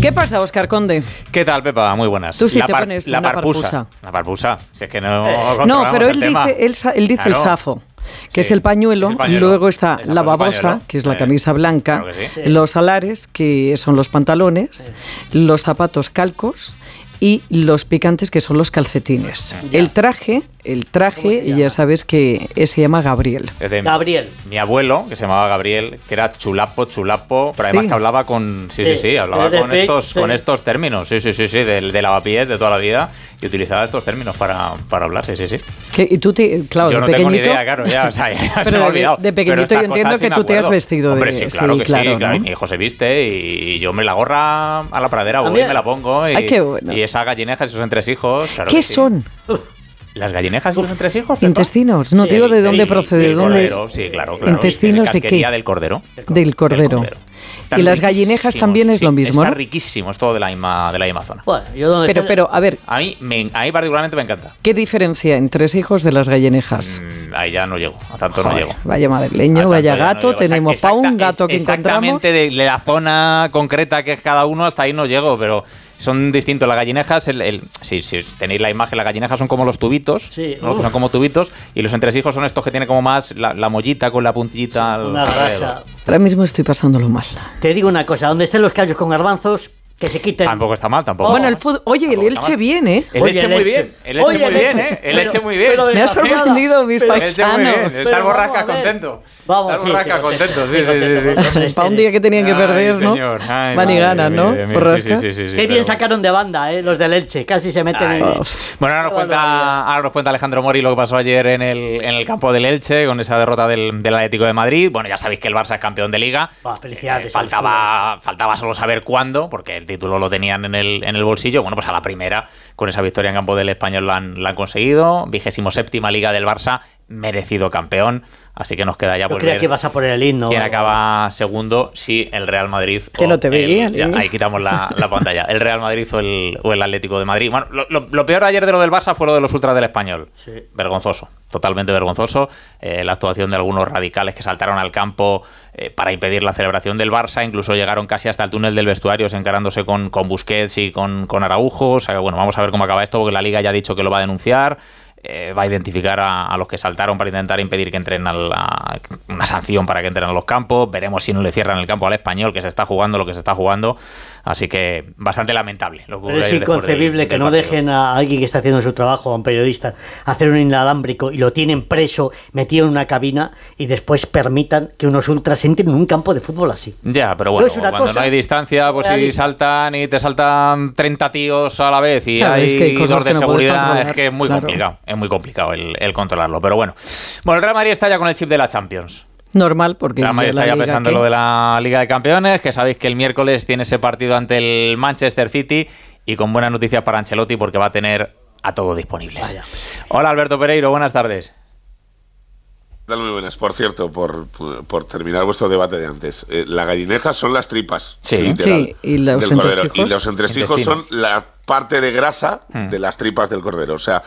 ¿Qué pasa, Oscar Conde? ¿Qué tal, Pepa? Muy buenas. Tú sí la te pones la una parpusa. La parpusa. Si es que no. No, controlamos pero el él tema. dice, él, sa- él dice el safo, que es el pañuelo, es el pañuelo. luego está la el babosa, pañuelo. que es la camisa blanca, Claro que sí. los alares, que son los pantalones, los zapatos calcos y los picantes, que son los calcetines. El traje, el traje, ya sabes que se llama Gabriel. Es de Gabriel. Mi abuelo, que se llamaba Gabriel, que era chulapo, chulapo, pero además Sí. que hablaba con. Sí, sí, Sí, sí, hablaba de con estos, sí. con estos términos. Sí, sí, sí, sí, del de lavapiés de toda la vida y utilizaba estos términos para, para hablar. Sí, sí, sí. Y tú, te, claro, yo de no tengo ni pequeñito... idea, claro, ya, o sea, ya se me ha de- olvidado. de pequeñito yo entiendo que tú te has vestido de- Hombre, sí, claro sí, que claro, sí, claro. ¿no? Mi hijo se viste y yo me la gorra a la pradera voy, También. me la pongo y, Ay, qué bueno. y esas gallinejas, esos entresijos. claro ¿Qué que son? ¿Las gallinejas y los entresijos? Pepa? Intestinos. No Sí, digo de dónde el- procede, Del dónde cordero, sí, claro, claro. Intestinos de qué? del cordero. Del cordero. Están Y las gallinejas también es sí, lo mismo, Está ¿no? riquísimo, es todo de la misma, de la misma zona. Bueno, yo donde Pero, pero, a ver, A mí, me, a mí particularmente me encanta. ¿qué diferencia entre hijos de las gallinejas? Mm, ahí ya no llego, a tanto no Joder, llego. vaya madrileño, vaya ya no gato. Exact- tenemos pa' un exacta- gato que es- encontramos. Exactamente de la zona concreta que es cada uno, hasta ahí no llego, pero son distintos. Las gallinejas, el, el- si, si tenéis la imagen, las gallinejas son como los tubitos, Sí, ¿no? son como tubitos, y los entresijos son estos que tienen como más la, la mollita con la puntillita una alrededor. grasa. Ahora mismo estoy pasándolo mal. Te digo una cosa, donde estén los callos con garbanzos, que se quiten. Tampoco está mal, tampoco. Bueno, el fútbol. Oye, el Elche bien, ¿eh? El Elche el muy bien, el Elche Oye, muy bien. ¿eh? El Elche muy Me ha sorprendido mis paisanos. vamos borrasca contento. Vamos, está el sí, borrasca sí, contento, sí, sí, sí. Para un día que tenían que Ay, perder, ¿no? señor, ay, Van y ganan, ¿no? Borrasca. sí, sí, sí, sí, Qué bien sacaron de banda, ¿eh? Los del Elche, casi se meten en... Bueno, ahora nos, cuenta, barbaridad. ahora nos cuenta Alejandro Mori lo que pasó ayer en el, en el campo del Elche con esa derrota del, del Atlético de Madrid. Bueno, ya sabéis que el Barça es campeón de Liga. Felicidades, Eh, faltaba, faltaba solo saber cuándo, porque el título lo tenían en el, en el bolsillo. Bueno, pues a la primera, con esa victoria en campo del Español, la han, la han conseguido. Vigésimo séptima Liga del Barça, merecido campeón. Así que nos queda ya Yo por creía que ibas a poner el himno. quién acaba segundo, si el Real Madrid Que o no te veía, el- ya, niño. ahí quitamos la, la pantalla. El Real Madrid o el, o el Atlético de Madrid. Bueno, lo, lo- lo peor ayer de lo del Barça fue lo de los ultras del Español. Sí. Vergonzoso, totalmente vergonzoso. Eh, la actuación de algunos radicales que saltaron al campo eh, para impedir la celebración del Barça. Incluso llegaron casi hasta el túnel del vestuario, encarándose con, con Busquets y con, con Araujo. O sea, bueno, vamos a ver cómo acaba esto, porque la Liga ya ha dicho que lo va a denunciar. Eh, va a identificar a, a los que saltaron para intentar impedir que entren a la- una sanción para que entren a los campos. Veremos si no le cierran el campo al español, que se está jugando lo que se está jugando. Así que bastante lamentable. Lo que Pero es del- inconcebible que del no dejen a alguien que está haciendo su trabajo, a un periodista, hacer un inalámbrico y lo tienen preso, metido en una cabina y después permitan que unos ultras entren en un campo de fútbol así. Ya, pero bueno, cuando cosa no hay distancia, pues si saltan y te saltan 30 tíos a la vez y Claro, hay es que hay cosas dos de que no puedes seguridad, es que es muy claro. complicado, es muy complicado el, el controlarlo. Pero bueno, bueno, el Real Madrid está ya con el chip de la Champions. Normal, porque está ya Liga, pensando lo de la Liga de Campeones, que sabéis que el miércoles tiene ese partido ante el Manchester City y con buenas noticias para Ancelotti porque va a tener a todos disponibles. Vaya. Hola Alberto Pereiro, buenas tardes. Tal muy buenas. Por cierto, por, por terminar vuestro debate de antes, eh, la gallineja son las tripas. Sí. literal, Sí, y los del cordero. entresijos. Y los entresijos Intestino. son la parte de grasa Hmm. de las tripas del cordero. O sea,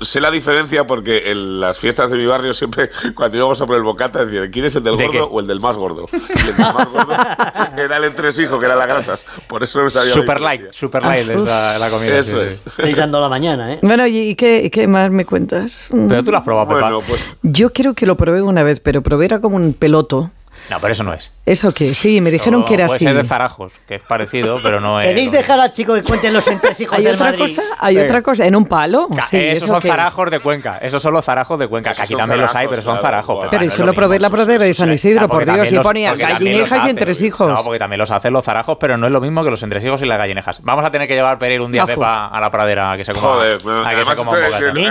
sé la diferencia porque en las fiestas de mi barrio siempre, cuando íbamos a por el bocata, decían, ¿quién es el del ¿De gordo qué? o el del más gordo? Y el del más gordo era el entresijo, que eran las grasas. Por eso no me sabía Super light, super light es la, la comida. Eso sí, es. sí. Dando la mañana, ¿eh? Bueno, ¿y qué, y qué más me cuentas? Pero tú lo has probado, Pepa. Bueno, pues Yo creo que lo probé una vez, pero probé era como un peloto. No, pero eso no es. ¿Eso qué? Sí, me dijeron No, que era puede así. ser de Zarajos, que es parecido, pero no es. ¿Queréis dejar al chico que cuente los entresijos ¿Hay del otra Madrid? cosa? ¿Hay Venga. otra cosa? ¿En un palo? Ca- Sí, esos ¿eso son qué es? zarajos de Cuenca. Esos son los zarajos de Cuenca. Que aquí también los hay, zarajos, pero son claro, zarajos. bueno. Pero no eso lo probé en la pradera de San sí. Isidro, por Dios, y ponía gallinejas y entresijos. No, porque también los hacen los zarajos, pero no es lo mismo que los entresijos y las gallinejas. Vamos a tener que llevar Pereira un día. Pepa a la pradera a que se coma. Joder,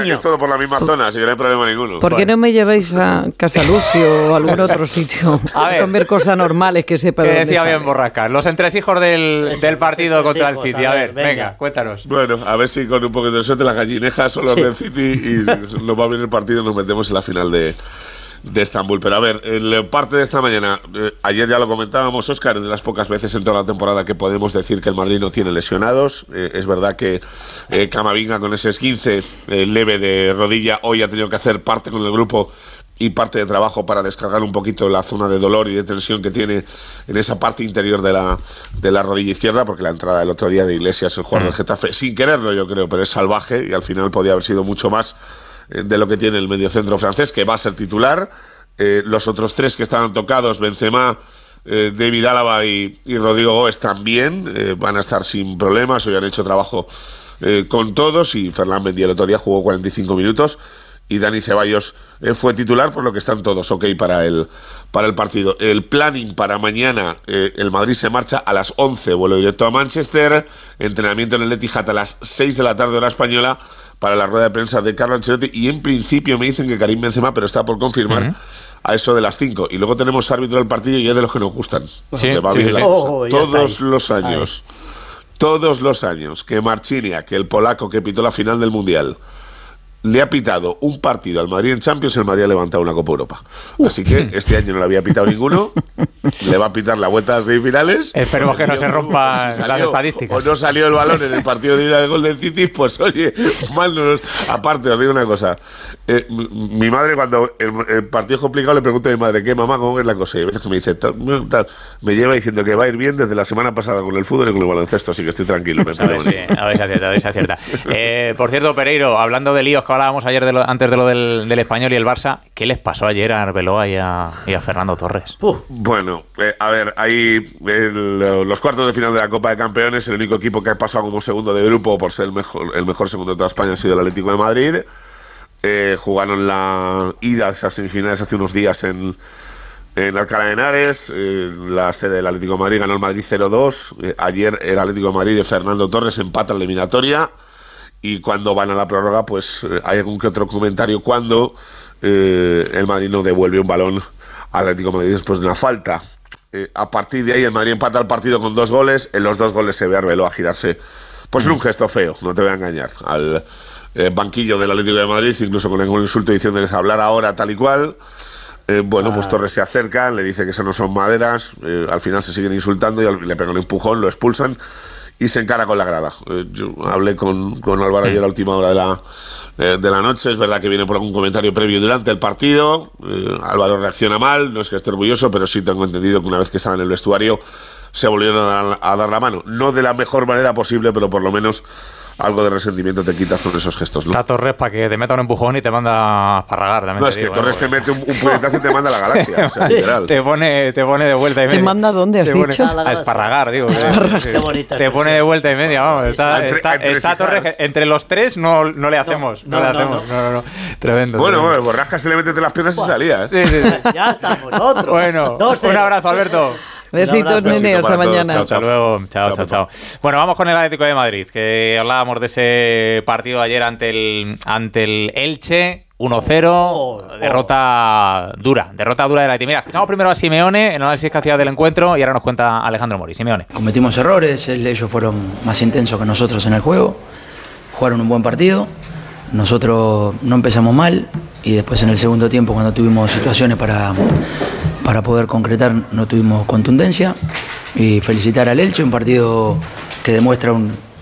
es, todo por la misma zona, así que no hay problema ninguno. ¿Por qué no me lleváis a Casalucio o algún otro sitio A ver. a comer cosas normales que sepa Que decía bien sale? Borrasca. Los entresijos del, del partido contra el City. a A ver, venga, venga. cuéntanos. Bueno, a ver si con un poquito de suerte las gallinejas son los del City y nos va bien el partido y nos metemos en la final de, de Estambul. Pero a ver, el parte de esta mañana, eh, ayer ya lo comentábamos, Oscar, de las pocas veces en toda la temporada que podemos decir que el Madrid no tiene lesionados. Eh, es verdad que eh, Camavinga con ese esguince eh, leve de rodilla hoy ha tenido que hacer parte con el grupo y parte de trabajo para descargar un poquito la zona de dolor y de tensión que tiene en esa parte interior de la, de la rodilla izquierda, porque la entrada del otro día de Iglesias, el jugador del Getafe, sin quererlo yo creo, pero es salvaje y al final podía haber sido mucho más eh, de lo que tiene el mediocentro francés, que va a ser titular. Eh, los otros tres que estaban tocados, Benzema, eh, David Álava y, Rodrigo Gómez también van a estar sin problemas, hoy han hecho trabajo con todos y Fernán Mendy el otro día jugó 45 minutos y Dani Ceballos eh, fue titular, por lo que están todos ok para el, para el partido. El planning para mañana, eh, el Madrid se marcha a las 11, vuelo directo a Manchester, entrenamiento en el Etihad a las 6 de la tarde hora española para la rueda de prensa de Carlo Ancelotti y en principio me dicen que Karim Benzema, pero está por confirmar, a eso de las 5. Y luego tenemos árbitro del partido y es de los que nos gustan. Oh, todos los años, todos los años que Marchinia, que el polaco que pitó la final del Mundial, le ha pitado un partido al Madrid en Champions y el Madrid ha levantado una Copa Europa. Así que este año no le había pitado ninguno. le va a pitar la vuelta a las semifinales. Esperemos que no se rompan las estadísticas. O no salió el balón en el partido de ida del Golden City, pues oye, mal no nos... Aparte, os digo una cosa. Eh, mi madre, cuando el, partido es complicado, le pregunta a mi madre, ¿qué mamá, cómo es la cosa? Y a veces que me dice, me lleva diciendo que va a ir bien desde la semana pasada con el fútbol y con el baloncesto, así que estoy tranquilo. a ver, sí, a ver si acierta, a ver si acierta. Eh, por cierto, Pereiro, hablando de líos hablábamos ayer de antes de lo del, español y el Barça, ¿qué les pasó ayer a Arbeloa y a, Fernando Torres? Bueno, eh, a ver, ahí los cuartos de final de la Copa de Campeones, el único equipo que ha pasado como segundo de grupo por ser el mejor, el mejor segundo de toda España ha sido el Atlético de Madrid. Eh, jugaron la ida a esas semifinales hace unos días en, en Alcalá de Henares, eh, la sede del Atlético de Madrid ganó el Madrid 0-2. ayer el Atlético de Madrid de Fernando Torres empata la eliminatoria y cuando van a la prórroga, pues eh, hay algún que otro comentario cuando eh, el Madrid no devuelve un balón al Atlético de Madrid después de una falta. Eh, a partir de ahí el Madrid empata el partido con dos goles, en los dos goles se ve a a girarse, pues en un gesto feo, no te voy a engañar, al banquillo del Atlético de Madrid, incluso con algún insulto diciéndoles hablar ahora tal y cual. bueno, pues ah. Torres se acerca, le dice que eso no son maderas, al final se siguen insultando y le pegan un empujón, lo expulsan y se encara con la grada. Eh, yo hablé con, con Álvaro ayer a la última hora de la, eh, de la noche. Es verdad que viene por algún comentario previo durante el partido. Eh, Álvaro reacciona mal, no es que esté orgulloso, pero sí tengo entendido que una vez que estaba en el vestuario se volvieron a dar la mano. No de la mejor manera posible, pero por lo menos algo de resentimiento te quitas con esos gestos. ¿no? Está Torres para que te meta un empujón y te manda a parragar. no, es que Torres te mete un, un puñetazo y te manda a la galaxia. o sea, literal. Te pone, te pone de vuelta y media. ¿Te manda dónde has dicho? a esparragar, digo. Te pone de vuelta y media, vamos. Está, está, Torres, entre los tres no, no le hacemos. No, le hacemos. No, no, no. Tremendo. Bueno, bueno, Borrasca se le mete entre las piernas y salía. ¿eh? Sí, sí, Ya estamos, otro. Bueno, un abrazo, Alberto. Besitos, nene, hasta mañana. Chao, hasta luego. Chao, chao, chao, Bueno, vamos con el Atlético de Madrid, que hablábamos de ese partido ayer ante el, ante el Elche. 1-0, derrota dura, derrota dura de la Mira, escuchamos primero a Simeone, el análisis que hacía del encuentro, y ahora nos cuenta Alejandro Mori. Simeone. Cometimos errores, ellos fueron más intensos que nosotros en el juego, jugaron un buen partido, nosotros no empezamos mal, y después en el segundo tiempo, cuando tuvimos situaciones para para poder concretar no tuvimos contundencia. Y felicitar al Elche, un partido que demuestra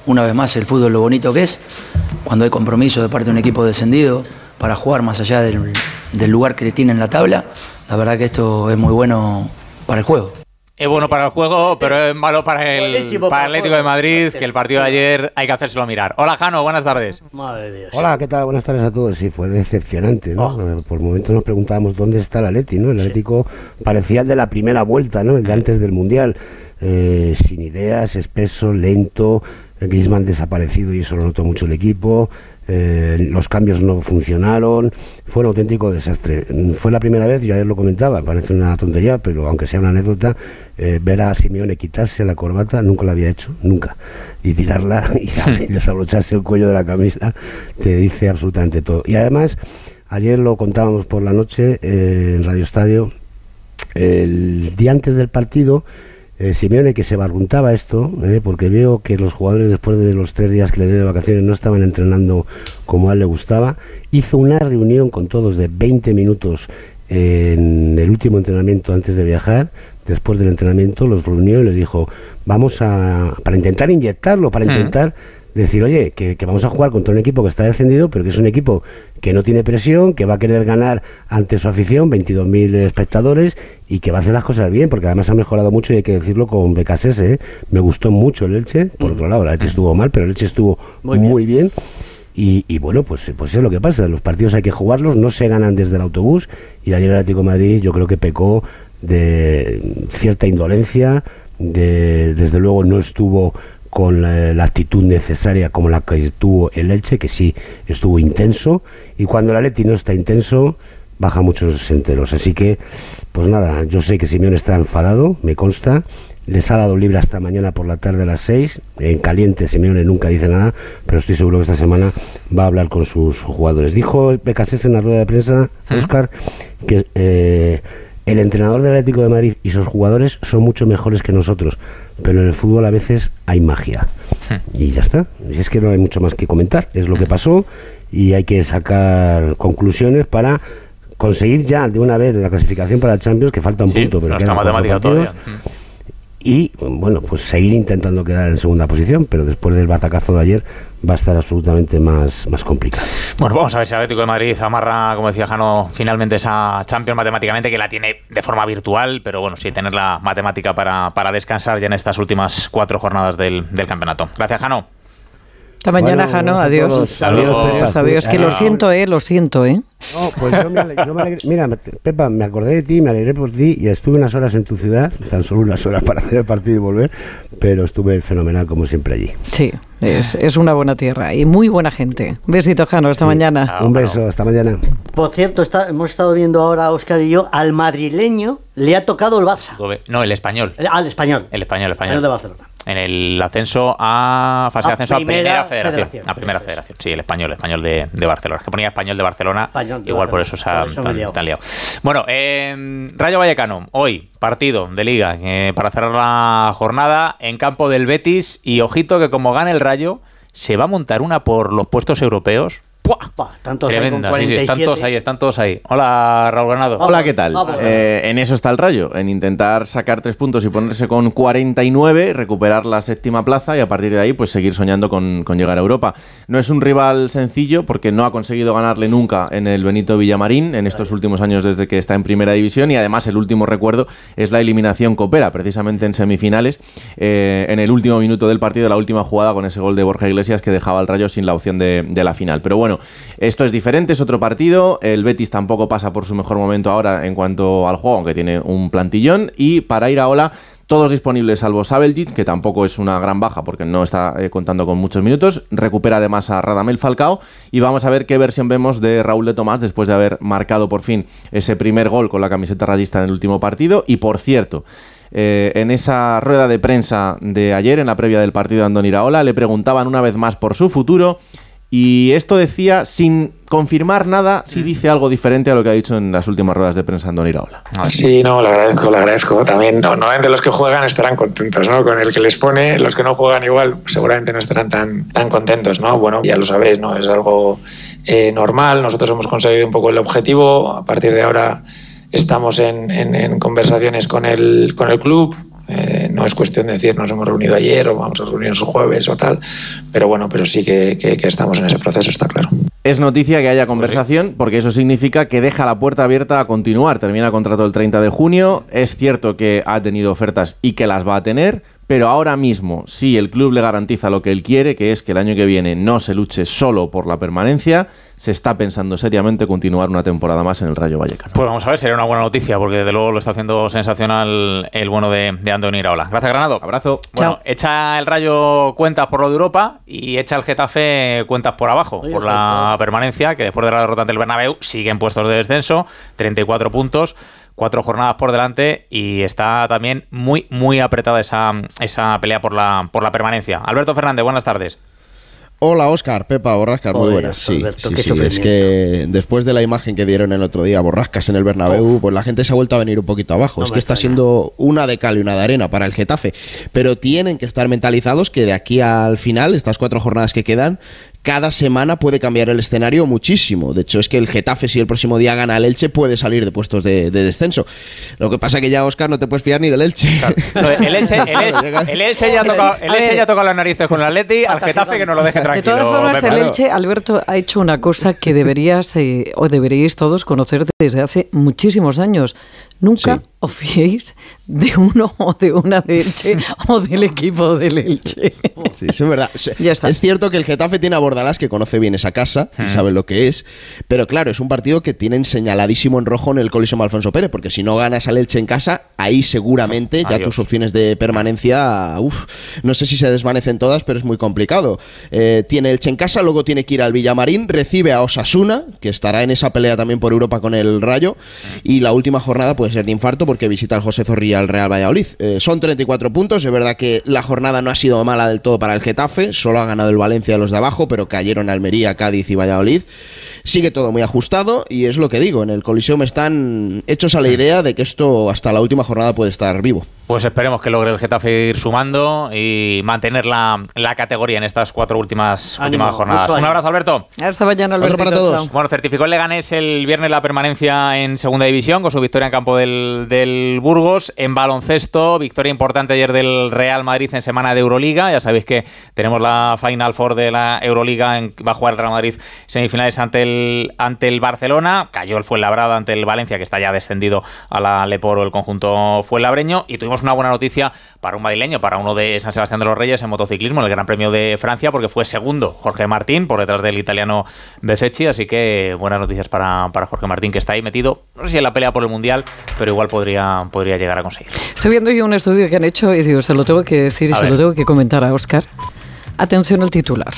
una vez más el fútbol lo bonito que es, cuando hay compromiso de parte de un equipo descendido para jugar más allá del, lugar que tiene en la tabla. La verdad que esto es muy bueno para el juego. Es bueno para el juego, pero es malo para el, para el Atlético de Madrid, que el partido de ayer hay que hacérselo mirar. Hola, Jano, buenas tardes. Madre Dios. Hola, ¿qué tal? Buenas tardes a todos. Sí, fue decepcionante, ¿no? Oh. Por momentos nos preguntábamos dónde está el Atlético, ¿no? El Atlético parecía el de la primera vuelta, ¿no? El de antes del Mundial. Eh, sin ideas, espeso, lento. Griezmann desaparecido y eso lo notó mucho el equipo. Eh, los cambios no funcionaron, fue un auténtico desastre. Fue la primera vez, yo ayer lo comentaba, parece una tontería, pero aunque sea una anécdota, eh, ver a Simeone quitarse la corbata, nunca lo había hecho, nunca. Y tirarla y desabrocharse el cuello de la camisa, te dice absolutamente todo. Y además, ayer lo contábamos por la noche eh, en Radio Estadio, el día antes del partido, eh, Simeone que se barruntaba esto, eh, porque veo que los jugadores después de los tres días que le dio de vacaciones no estaban entrenando como a él le gustaba, hizo una reunión con todos de 20 minutos en el último entrenamiento antes de viajar, después del entrenamiento los reunió y les dijo, vamos a, para intentar inyectarlo, para intentar decir, oye, que, que, vamos a jugar contra un equipo que está descendido, pero que es un equipo que no tiene presión, que va a querer ganar ante su afición, 22.000 espectadores, y que va a hacer las cosas bien, porque además ha mejorado mucho, y hay que decirlo con BKSS, ¿eh? me gustó mucho el Elche, por otro lado, el Elche estuvo mal, pero el Elche estuvo muy bien. Y, bueno, pues, pues es lo que pasa, los partidos hay que jugarlos, no se ganan desde el autobús, y ayer el Atlético de Madrid yo creo que pecó de cierta indolencia, de, desde luego no estuvo con la, actitud necesaria como la que tuvo el Elche, que sí estuvo intenso, y cuando el Atleti no está intenso, baja muchos enteros. Así que, pues nada, yo sé que Simeón está enfadado, me consta, les ha dado libre hasta mañana por la tarde a las 6. En caliente, Simeone nunca dice nada, pero estoy seguro que esta semana va a hablar con sus jugadores. Dijo Becasés en la rueda de prensa, Oscar, que eh, el entrenador del Atlético de Madrid y sus jugadores son mucho mejores que nosotros, pero en el fútbol a veces hay magia. Y ya está. Y es que no hay mucho más que comentar. Es lo que pasó y hay que sacar conclusiones para conseguir ya de una vez la clasificación para el Champions, que falta un punto. Pero está matemática todavía y bueno, pues seguir intentando quedar en segunda posición, pero después del batacazo de ayer va a estar absolutamente más, más complicado. Bueno, vamos a ver si Atlético de Madrid amarra, como decía Jano, finalmente esa Champions matemáticamente, que la tiene de forma virtual, pero bueno, sí tener la matemática para, para descansar ya en estas últimas cuatro jornadas del, del campeonato. Gracias, Jano. Hasta mañana, Jano. Adiós. Adiós, adiós. Que lo siento, ¿eh? Lo siento, ¿eh? No, pues yo me, alegré, Mira, Pepa, me acordé de ti, me alegré por ti y estuve unas horas en tu ciudad, tan solo unas horas para hacer el partido y volver, pero estuve fenomenal como siempre allí. Sí, es, es una buena tierra y muy buena gente. Un besito, Jano. Hasta mañana. Un beso, hasta mañana. Por cierto, está, hemos estado viendo ahora, Oscar y yo, al madrileño le ha tocado el Barça. No, el español. Al español. El español, el español. El de Barcelona en el ascenso a fase de ascenso a primera, federación, A primera federación. Sí, el español, el español de, Barcelona. Es que ponía español de Barcelona. igual por eso se ha tan, liado. Bueno, eh, Rayo Vallecano, hoy, partido de liga eh, para cerrar la jornada en campo del Betis. Y ojito que como gane el Rayo, se va a montar una por los puestos europeos Tremenda, sí, sí, están todos ahí, están todos ahí. Hola, Raúl Ganado. Hola, ¿qué tal? Eh, en eso está el rayo, en intentar sacar tres puntos y ponerse con 49, recuperar la séptima plaza y a partir de ahí pues seguir soñando con, llegar a Europa. No es un rival sencillo porque no ha conseguido ganarle nunca en el Benito Villamarín en estos últimos años desde que está en primera división y además el último recuerdo es la eliminación Copera, precisamente en semifinales, eh, en el último minuto del partido, la última jugada con ese gol de Borja Iglesias que dejaba al rayo sin la opción de, de la final. Pero bueno, esto es diferente, es otro partido. El Betis tampoco pasa por su mejor momento ahora en cuanto al juego, aunque tiene un plantillón. Y para ir a Ola, todos disponibles salvo Sabeljic, que tampoco es una gran baja porque no está eh, contando con muchos minutos. Recupera además a Radamel Falcao y vamos a ver qué versión vemos de Raúl de Tomás después de haber marcado por fin ese primer gol con la camiseta rayista en el último partido. Y por cierto, eh, en esa rueda de prensa de ayer, en la previa del partido de Andoni Iraola, le preguntaban una vez más por su futuro y esto decía, sin confirmar nada, si dice algo diferente a lo que ha dicho en las últimas ruedas de prensa Andoni Iraola. Sí, no, le agradezco, le agradezco. También, no, de los que juegan estarán contentos, ¿no? Con el que les pone, los que no juegan igual, seguramente no estarán tan, tan contentos, ¿no? Bueno, ya lo sabéis, ¿no? Es algo eh, normal. Nosotros hemos conseguido un poco el objetivo. A partir de ahora estamos en, en conversaciones con el, con el club eh, no es cuestión de decir nos hemos reunido ayer o vamos a reunirnos el jueves o tal, pero bueno, pero sí que, estamos en ese proceso, está claro. Es noticia que haya pues conversación porque eso significa que deja la puerta abierta a continuar. Termina el contrato el 30 de junio. Es cierto que ha tenido ofertas y que las va a tener, pero ahora mismo, si el club le garantiza lo que él quiere, que es que el año que viene no se luche solo por la permanencia, se está pensando seriamente continuar una temporada más en el Rayo Vallecano. Pues vamos a ver, sería una buena noticia, porque desde luego lo está haciendo sensacional el bueno de, de Andoni Iraola. Gracias, Granado. Abrazo. Bueno, echa el Rayo cuentas por lo de Europa y echa el Getafe cuentas por abajo, por la permanencia, que después de la derrota del Bernabéu sigue en puestos de descenso, 34 puntos cuatro jornadas por delante y está también muy, muy apretada esa, esa pelea por la, por la permanencia. Alberto Fernández, buenas tardes. Hola Oscar, Pepa, Borrascas, muy buenas. Sí, sí, sí, es que después de la imagen que dieron el otro día, Borrascas en el Bernabéu, pues la gente se ha vuelto a venir un poquito abajo. es que está siendo una de cal y una de arena para el Getafe, pero tienen que estar mentalizados que de aquí al final, estas cuatro jornadas que quedan, cada semana puede cambiar el escenario muchísimo. De hecho, es que el Getafe, si el próximo día gana el Elche, puede salir de puestos de, descenso. Lo que pasa que ya, Oscar, no te puedes fiar ni del Elche. El, Elche, el, Elche, ya ha tocado, el Elche ya tocado las narices con el Atleti, al Getafe que no lo deje tranquilo. De todas formas, el Elche, Alberto, ha hecho una cosa que deberías eh, o deberíais todos conocer desde hace muchísimos años. Nunca os fiéis de uno o de una de Elche o del equipo del Elche. Sí, eso es verdad. Es cierto que el Getafe tiene a Bordalás, que conoce bien esa casa y sabe lo que es, pero claro, es un partido que tienen señaladísimo en rojo en el Coliseo Alfonso Pérez, porque si no ganas al Elche en casa, ahí seguramente ya tus opciones de permanencia, no sé si se desvanecen todas, pero es muy complicado. Eh, tiene Elche en casa, luego tiene que ir al Villamarín, recibe a Osasuna, que estará en esa pelea también por Europa con el Rayo, y la última jornada pues ser de infarto porque visita al José Zorrilla al Real Valladolid. Eh, son 34 puntos, es verdad que la jornada no ha sido mala del todo para el Getafe, solo ha ganado el Valencia de los de abajo, pero cayeron Almería, Cádiz y Valladolid. Sigue todo muy ajustado y es lo que digo, en el Coliseum están hechos a la idea de que esto hasta la última jornada puede estar vivo. Pues esperemos que logre el Getafe ir sumando y mantener la, categoría en estas cuatro últimas, últimas jornadas. Un abrazo, Alberto. Hasta mañana, Alberto. para todos. Bueno, certificó el Leganés el viernes la permanencia en Segunda División con su victoria en campo del, Burgos. En baloncesto, victoria importante ayer del Real Madrid en semana de Euroliga. Ya sabéis que tenemos la Final Four de la Euroliga. En, va a jugar el Real Madrid semifinales ante el, ante el Barcelona. Cayó el Fuenlabrada ante el Valencia, que está ya descendido a la Leporo el conjunto Fuenlabreño. Y tuvimos una buena noticia para un madrileño, para uno de San Sebastián de los Reyes en motociclismo, en el Gran Premio de Francia, porque fue segundo Jorge Martín por detrás del italiano Bececchi, así que buenas noticias para, para Jorge Martín, que está ahí metido, no sé si en la pelea por el Mundial, pero igual podría, podría llegar a conseguir. Estoy viendo yo un estudio que han hecho y digo, se lo tengo que decir y se lo tengo que comentar a Oscar. Atención al titular.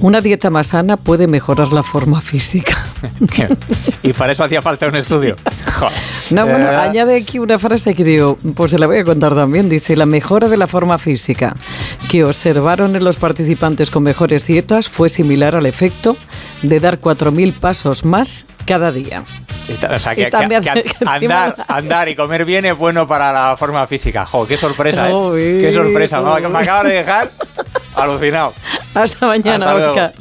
Una dieta más sana puede mejorar la forma física. y para eso hacía falta un estudio. No, bueno, añade aquí una frase que digo, pues se la voy a contar también. Dice, la mejora de la forma física que observaron en los participantes con mejores dietas fue similar al efecto de dar 4.000 pasos más cada día. o sea, que, andar, andar, y comer bien es bueno para la forma física. Jo, qué sorpresa, ¿eh? Qué sorpresa. Me, me acaba de dejar alucinado. Hasta mañana, Oscar.